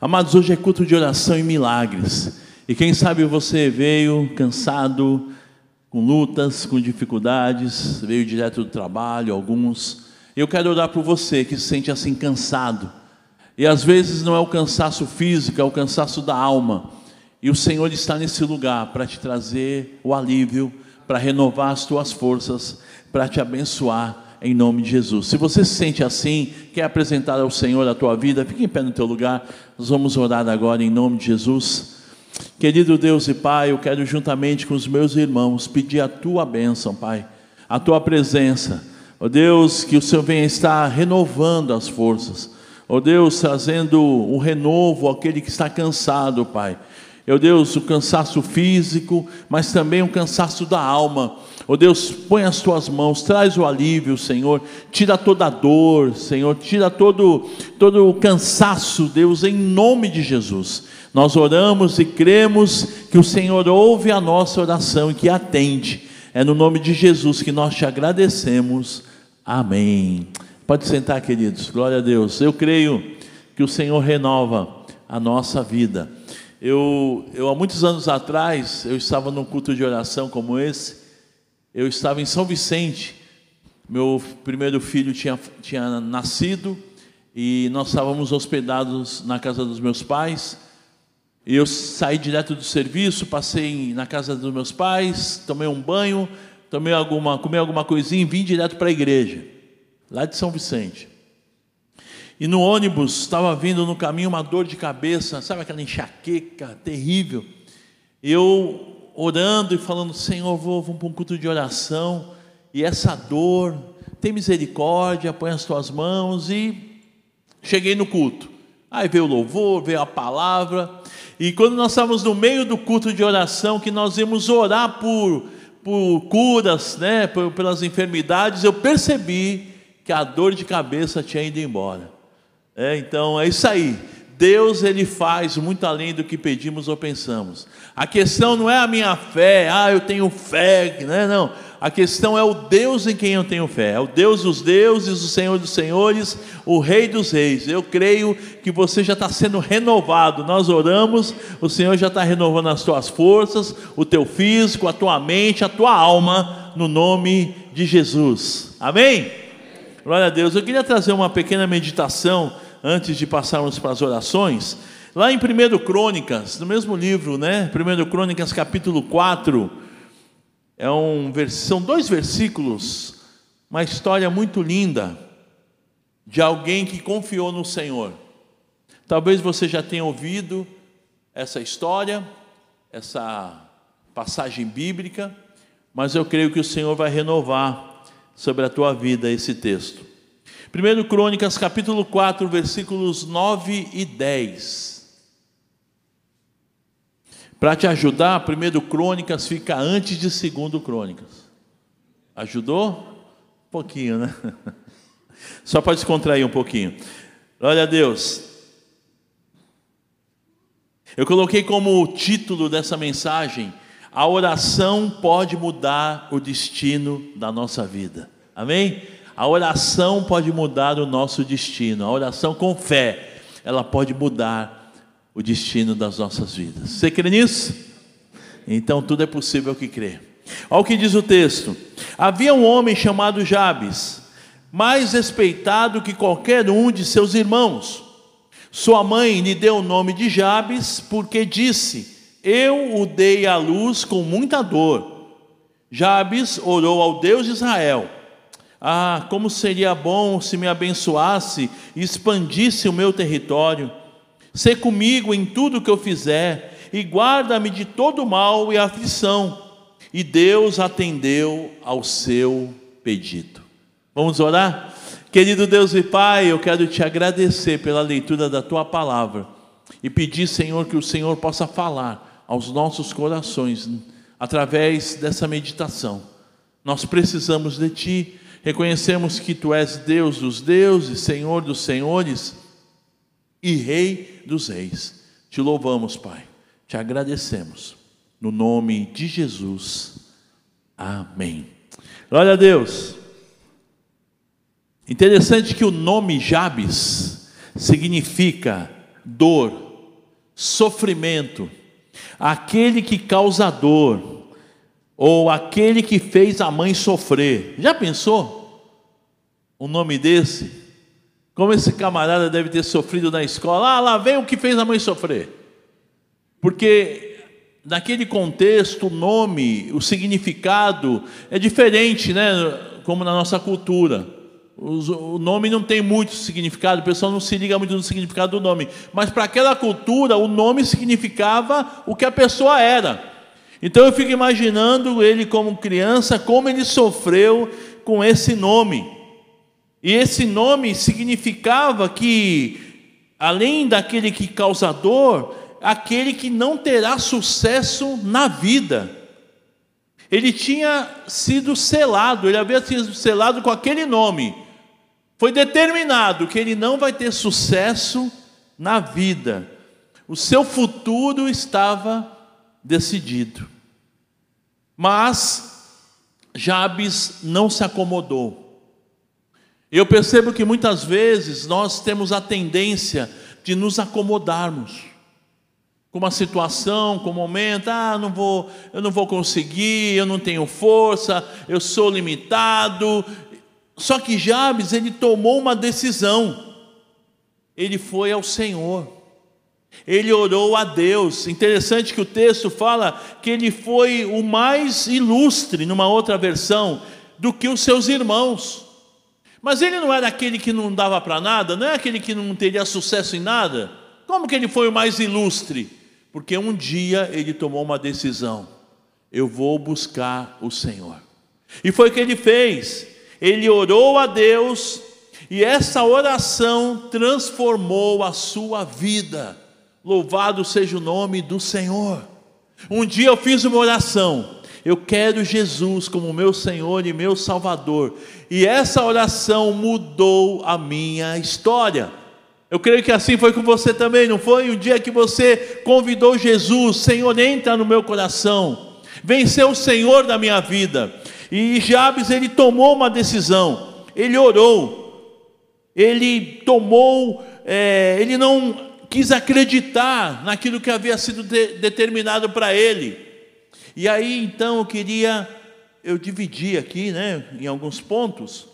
Amados, hoje é culto de oração e milagres. E quem sabe você veio cansado, com lutas, com dificuldades, veio direto do trabalho, alguns. Eu quero orar por você que se sente assim cansado. E às vezes não é o cansaço físico, é o cansaço da alma. E o Senhor está nesse lugar para te trazer o alívio, para renovar as tuas forças, para te abençoar em nome de Jesus. Se você se sente assim, quer apresentar ao Senhor a tua vida, fique em pé no teu lugar. Nós vamos orar agora em nome de Jesus. Querido Deus e Pai, eu quero juntamente com os meus irmãos pedir a tua bênção, Pai, a tua presença. Ó oh Deus, que o Senhor venha estar renovando as forças. Ó oh Deus, trazendo um renovo àquele que está cansado, Pai. Oh Deus, o cansaço físico, mas também o cansaço da alma. Ó oh Deus, põe as tuas mãos, traz o alívio, Senhor. Tira toda a dor, Senhor. Tira todo, todo o cansaço, Deus, em nome de Jesus. Nós oramos e cremos que o Senhor ouve a nossa oração e que atende. É no nome de Jesus que nós te agradecemos. Amém. Pode sentar, queridos. Glória a Deus. Eu creio que o Senhor renova a nossa vida. Eu, eu há muitos anos atrás, eu estava num culto de oração como esse eu estava em São Vicente, meu primeiro filho tinha, tinha nascido e nós estávamos hospedados na casa dos meus pais. E eu saí direto do serviço, passei na casa dos meus pais, tomei um banho, tomei alguma, comi alguma coisinha e vim direto para a igreja, lá de São Vicente. E no ônibus estava vindo no caminho uma dor de cabeça, sabe aquela enxaqueca terrível. Eu orando e falando: Senhor, vou, vou para um culto de oração, e essa dor, tem misericórdia, põe as tuas mãos, e cheguei no culto. Aí veio o louvor, veio a palavra, e quando nós estávamos no meio do culto de oração, que nós íamos orar por, por curas, né, pelas enfermidades, eu percebi que a dor de cabeça tinha ido embora. É, então é isso aí. Deus ele faz muito além do que pedimos ou pensamos. A questão não é a minha fé, ah, eu tenho fé, né? não. A questão é o Deus em quem eu tenho fé. É o Deus dos deuses, o Senhor dos senhores, o Rei dos reis. Eu creio que você já está sendo renovado. Nós oramos, o Senhor já está renovando as tuas forças, o teu físico, a tua mente, a tua alma, no nome de Jesus. Amém? Glória a Deus. Eu queria trazer uma pequena meditação antes de passarmos para as orações, lá em 1 Crônicas, no mesmo livro, né? 1 Crônicas capítulo 4, é um, são dois versículos, uma história muito linda de alguém que confiou no Senhor. Talvez você já tenha ouvido essa história, essa passagem bíblica, mas eu creio que o Senhor vai renovar sobre a tua vida esse texto. 1 Crônicas capítulo 4, versículos 9 e 10. Para te ajudar, 1 Crônicas fica antes de 2 Crônicas. Ajudou? Um pouquinho, né? Só para descontrair um pouquinho. Glória a Deus. Eu coloquei como título dessa mensagem: A oração pode mudar o destino da nossa vida. Amém? A oração pode mudar o nosso destino. A oração com fé, ela pode mudar o destino das nossas vidas. Você crê nisso? Então tudo é possível que crê. Olha o que diz o texto: Havia um homem chamado Jabes, mais respeitado que qualquer um de seus irmãos. Sua mãe lhe deu o nome de Jabes, porque disse: Eu o dei à luz com muita dor. Jabes orou ao Deus de Israel ah, como seria bom se me abençoasse e expandisse o meu território. Sê comigo em tudo que eu fizer e guarda-me de todo mal e aflição. E Deus atendeu ao seu pedido. Vamos orar? Querido Deus e Pai, eu quero te agradecer pela leitura da tua palavra e pedir, Senhor, que o Senhor possa falar aos nossos corações através dessa meditação. Nós precisamos de ti Reconhecemos que tu és Deus dos deuses, Senhor dos senhores e Rei dos reis. Te louvamos, Pai. Te agradecemos. No nome de Jesus. Amém. Glória a Deus. Interessante que o nome Jabes significa dor, sofrimento, aquele que causa dor, ou aquele que fez a mãe sofrer. Já pensou o nome desse? Como esse camarada deve ter sofrido na escola? Ah, lá vem o que fez a mãe sofrer. Porque naquele contexto, o nome, o significado é diferente, né? Como na nossa cultura. O nome não tem muito significado, o pessoal não se liga muito no significado do nome. Mas para aquela cultura, o nome significava o que a pessoa era. Então eu fico imaginando ele como criança, como ele sofreu com esse nome. E esse nome significava que, além daquele que causa dor, aquele que não terá sucesso na vida. Ele tinha sido selado, ele havia sido selado com aquele nome foi determinado que ele não vai ter sucesso na vida. O seu futuro estava decidido. Mas Jabes não se acomodou. Eu percebo que muitas vezes nós temos a tendência de nos acomodarmos com uma situação, com um momento, ah, não vou, eu não vou conseguir, eu não tenho força, eu sou limitado, só que Jabes, ele tomou uma decisão. Ele foi ao Senhor. Ele orou a Deus. Interessante que o texto fala que ele foi o mais ilustre, numa outra versão, do que os seus irmãos. Mas ele não era aquele que não dava para nada, não é aquele que não teria sucesso em nada. Como que ele foi o mais ilustre? Porque um dia ele tomou uma decisão: eu vou buscar o Senhor. E foi o que ele fez ele orou a Deus e essa oração transformou a sua vida. Louvado seja o nome do Senhor. Um dia eu fiz uma oração. Eu quero Jesus como meu Senhor e meu Salvador. E essa oração mudou a minha história. Eu creio que assim foi com você também, não foi? Um dia que você convidou Jesus, Senhor, entra no meu coração. Vem ser o Senhor da minha vida. E Jabes ele tomou uma decisão, ele orou, ele tomou, é, ele não quis acreditar naquilo que havia sido de, determinado para ele. E aí então eu queria, eu dividi aqui, né, em alguns pontos.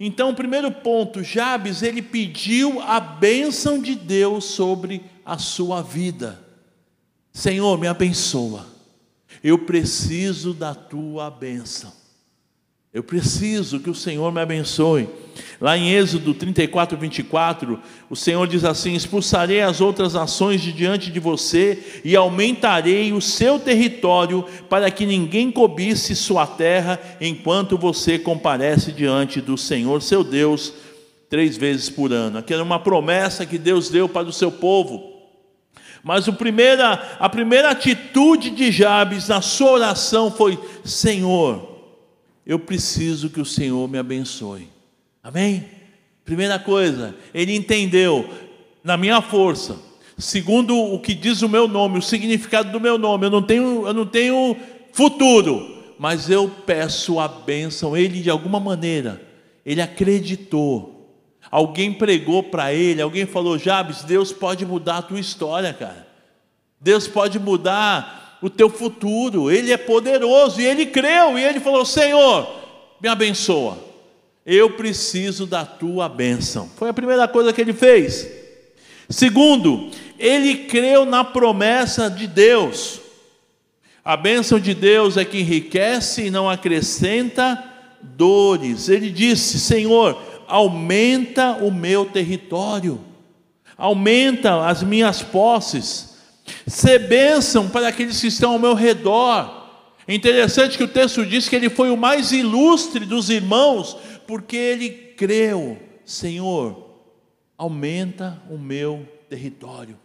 Então, o primeiro ponto, Jabes, ele pediu a bênção de Deus sobre a sua vida. Senhor, me abençoa. Eu preciso da tua bênção. Eu preciso que o Senhor me abençoe. Lá em Êxodo 34, 24, o Senhor diz assim: Expulsarei as outras nações de diante de você e aumentarei o seu território para que ninguém cobisse sua terra enquanto você comparece diante do Senhor seu Deus três vezes por ano. Aquela é uma promessa que Deus deu para o seu povo. Mas primeira, a primeira atitude de Jabes na sua oração foi: Senhor, eu preciso que o Senhor me abençoe. Amém? Primeira coisa, ele entendeu, na minha força, segundo o que diz o meu nome, o significado do meu nome, eu não tenho, eu não tenho futuro, mas eu peço a bênção. Ele, de alguma maneira, ele acreditou. Alguém pregou para ele, alguém falou: Jabes, Deus pode mudar a tua história, cara. Deus pode mudar o teu futuro, Ele é poderoso, e ele creu, e ele falou: Senhor, me abençoa, eu preciso da tua bênção. Foi a primeira coisa que ele fez. Segundo, ele creu na promessa de Deus. A bênção de Deus é que enriquece e não acrescenta dores. Ele disse: Senhor, aumenta o meu território, aumenta as minhas posses ser bênção para aqueles que estão ao meu redor. É interessante que o texto diz que ele foi o mais ilustre dos irmãos, porque ele creu: Senhor, aumenta o meu território,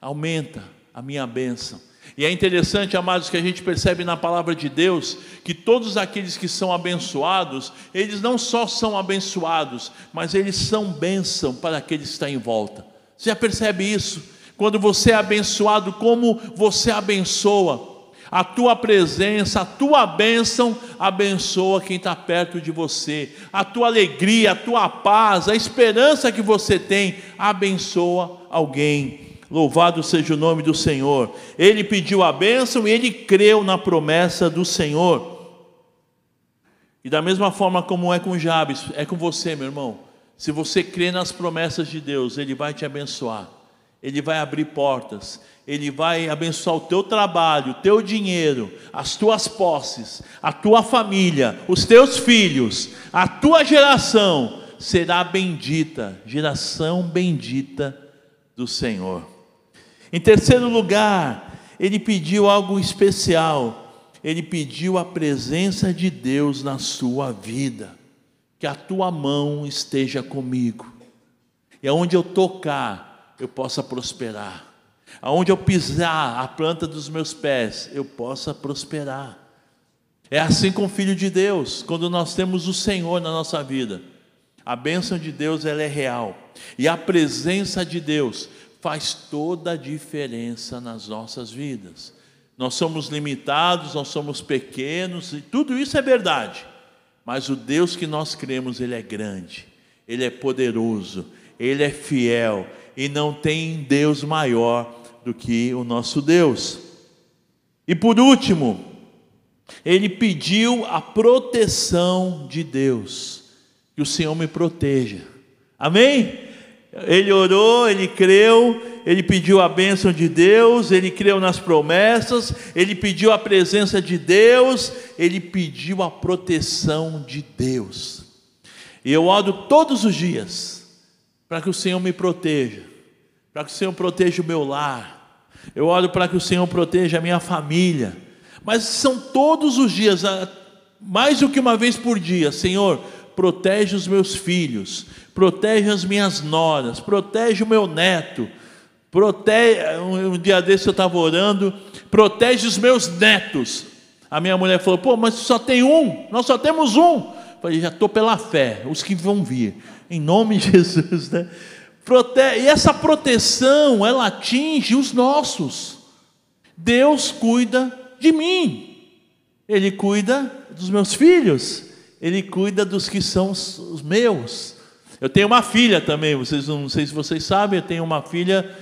aumenta a minha bênção. E é interessante, amados, que a gente percebe na palavra de Deus que todos aqueles que são abençoados, eles não só são abençoados, mas eles são bênção para aqueles que estão em volta. Você já percebe isso? Quando você é abençoado, como você abençoa. A tua presença, a tua bênção abençoa quem está perto de você. A tua alegria, a tua paz, a esperança que você tem abençoa alguém Louvado seja o nome do Senhor. Ele pediu a bênção e ele creu na promessa do Senhor. E da mesma forma como é com Jabes, é com você, meu irmão. Se você crê nas promessas de Deus, Ele vai te abençoar. Ele vai abrir portas, Ele vai abençoar o teu trabalho, o teu dinheiro, as tuas posses, a tua família, os teus filhos, a tua geração será bendita, geração bendita do Senhor. Em terceiro lugar, ele pediu algo especial, ele pediu a presença de Deus na sua vida, que a tua mão esteja comigo, e aonde eu tocar, eu possa prosperar, aonde eu pisar a planta dos meus pés, eu possa prosperar. É assim com o Filho de Deus, quando nós temos o Senhor na nossa vida. A bênção de Deus ela é real. E a presença de Deus faz toda a diferença nas nossas vidas. Nós somos limitados, nós somos pequenos, e tudo isso é verdade. Mas o Deus que nós cremos, Ele é grande, Ele é poderoso, Ele é fiel, e não tem Deus maior do que o nosso Deus. E por último, ele pediu a proteção de Deus, que o Senhor me proteja. Amém? Ele orou, ele creu, ele pediu a bênção de Deus, ele creu nas promessas, ele pediu a presença de Deus, ele pediu a proteção de Deus. E eu oro todos os dias para que o Senhor me proteja, para que o Senhor proteja o meu lar, eu oro para que o Senhor proteja a minha família, mas são todos os dias, mais do que uma vez por dia, Senhor, protege os meus filhos, protege as minhas noras, protege o meu neto, protege. Um, dia desse eu estava orando, protege os meus netos. A minha mulher falou: pô, mas só tem um, nós só temos um. Falei: já estou pela fé, os que vão vir, em nome de Jesus, né? E essa proteção, ela atinge os nossos. Deus cuida de mim, Ele cuida dos meus filhos, Ele cuida dos que são os meus. Eu tenho uma filha também, vocês não sei se vocês sabem, eu tenho uma filha,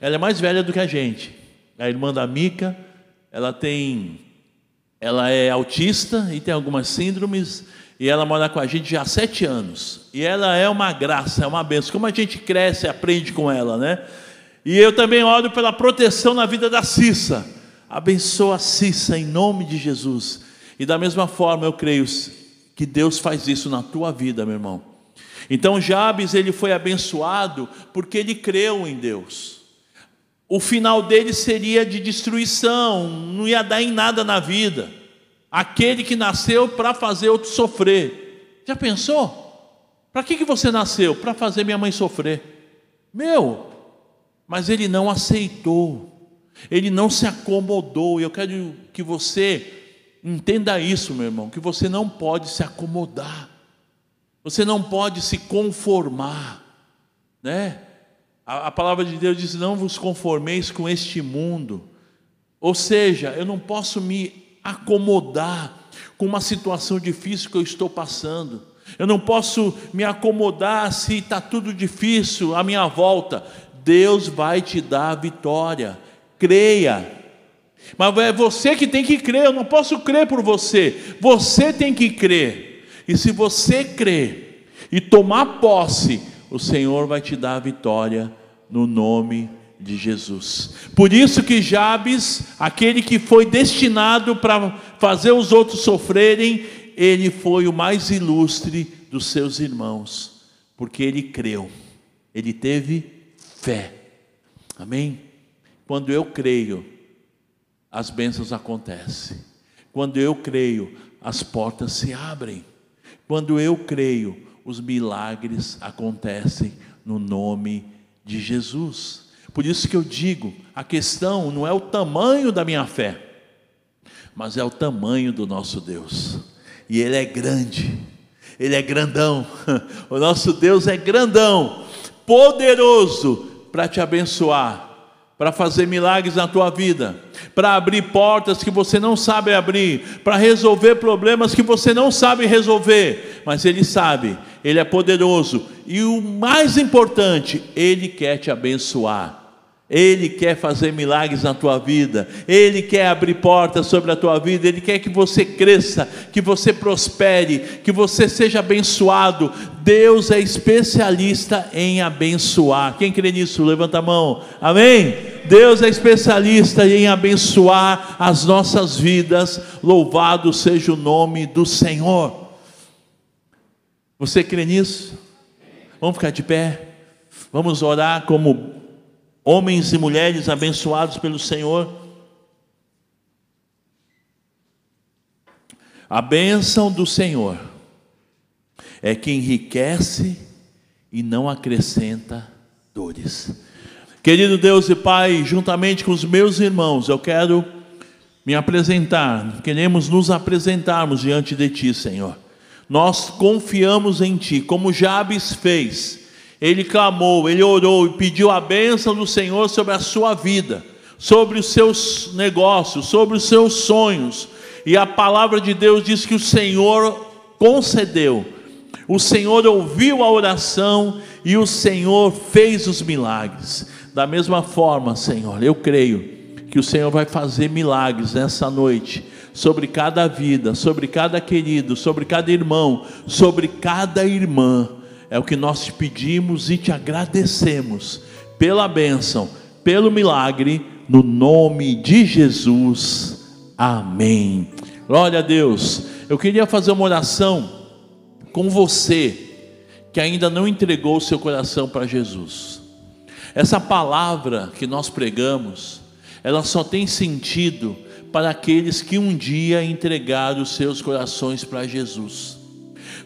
ela é mais velha do que a gente. A irmã da Mica, ela tem ela é autista e tem algumas síndromes e ela mora com a gente já há sete anos. E ela é uma graça, é uma benção. Como a gente cresce aprende com ela, né? E eu também oro pela proteção na vida da Cissa. Abençoa a Cissa em nome de Jesus. E da mesma forma eu creio que Deus faz isso na tua vida, meu irmão. Então Jabes ele foi abençoado porque ele creu em Deus. O final dele seria de destruição, não ia dar em nada na vida. Aquele que nasceu para fazer outro sofrer. Já pensou? Para que, que você nasceu? Para fazer minha mãe sofrer. Meu, mas ele não aceitou, ele não se acomodou. E eu quero que você entenda isso, meu irmão, que você não pode se acomodar. Você não pode se conformar, né? A, a, palavra de Deus diz: não vos conformeis com este mundo. Ou seja, eu não posso me acomodar com uma situação difícil que eu estou passando. Eu não posso me acomodar se está tudo difícil à minha volta. Deus vai te dar a vitória. Creia. Mas é você que tem que crer, eu não posso crer por você. Você tem que crer. E se você crer e tomar posse, o Senhor vai te dar a vitória no nome de Jesus. Por isso que Jabes, aquele que foi destinado para fazer os outros sofrerem, ele foi o mais ilustre dos seus irmãos, porque ele creu, ele teve fé. Amém? Quando eu creio, as bênçãos acontecem. Quando eu creio, as portas se abrem. Quando eu creio, os milagres acontecem no nome de Jesus. Por isso que eu digo, a questão não é o tamanho da minha fé, mas é o tamanho do nosso Deus. E ele é grande. Ele é grandão. O nosso Deus é grandão, poderoso para te abençoar para fazer milagres na tua vida, para abrir portas que você não sabe abrir, para resolver problemas que você não sabe resolver, mas Ele sabe, Ele é poderoso e o mais importante, Ele quer te abençoar. Ele quer fazer milagres na tua vida, Ele quer abrir portas sobre a tua vida, Ele quer que você cresça, que você prospere, que você seja abençoado. Deus é especialista em abençoar. Quem crê nisso, levanta a mão. Amém? Deus é especialista em abençoar as nossas vidas. Louvado seja o nome do Senhor. Você crê nisso? Vamos ficar de pé. Vamos orar como homens e mulheres abençoados pelo Senhor. A bênção do Senhor é que enriquece e não acrescenta dores. Querido Deus e Pai, juntamente com os meus irmãos, eu quero me apresentar, queremos nos apresentarmos diante de Ti, Senhor. Nós confiamos em Ti, como Jabes fez ele clamou, ele orou e pediu a bênção do Senhor sobre a sua vida, sobre os seus negócios, sobre os seus sonhos. E a palavra de Deus diz que o Senhor concedeu, o Senhor ouviu a oração e o Senhor fez os milagres. Da mesma forma, Senhor, eu creio que o Senhor vai fazer milagres nessa noite sobre cada vida, sobre cada querido, sobre cada irmão, sobre cada irmã é o que nós te pedimos e te agradecemos pela bênção, pelo milagre, no nome de Jesus. Amém. Glória a Deus. Eu queria fazer uma oração com você que ainda não entregou o seu coração para Jesus. Essa palavra que nós pregamos, ela só tem sentido para aqueles que um dia entregaram os seus corações para Jesus.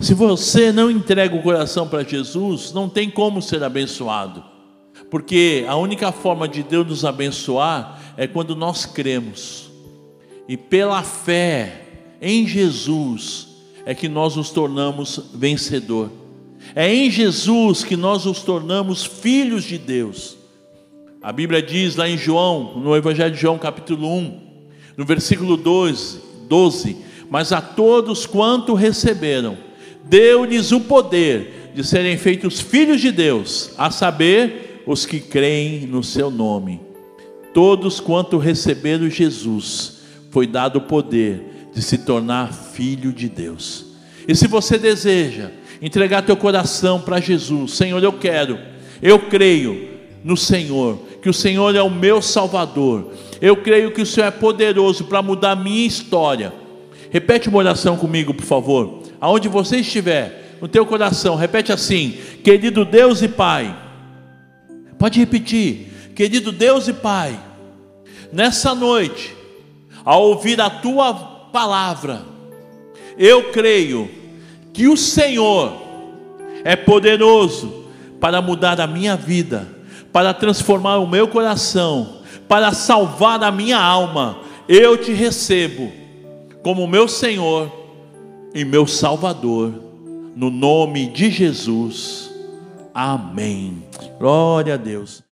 Se você não entrega o coração para Jesus, não tem como ser abençoado. Porque a única forma de Deus nos abençoar é quando nós cremos. E pela fé em Jesus é que nós nos tornamos vencedor. É em Jesus que nós nos tornamos filhos de Deus. A Bíblia diz lá em João, no Evangelho de João, capítulo 1, no versículo 12, 12: Mas a todos quanto receberam, deu-lhes o poder de serem feitos filhos de Deus, a saber, os que creem no seu nome. Todos quanto receberam Jesus, foi dado o poder de se tornar filho de Deus. E se você deseja entregar teu coração para Jesus, Senhor, eu quero, eu creio no Senhor, que o Senhor é o meu Salvador. Eu creio que o Senhor é poderoso para mudar a minha história. Repete uma oração comigo, por favor aonde você estiver, no teu coração, repete assim: querido Deus e Pai. Pode repetir, querido Deus e Pai. Nessa noite, ao ouvir a tua palavra, eu creio que o Senhor é poderoso para mudar a minha vida, para transformar o meu coração, para salvar a minha alma. Eu te recebo como meu Senhor e meu Salvador, no nome de Jesus. Amém. Glória a Deus.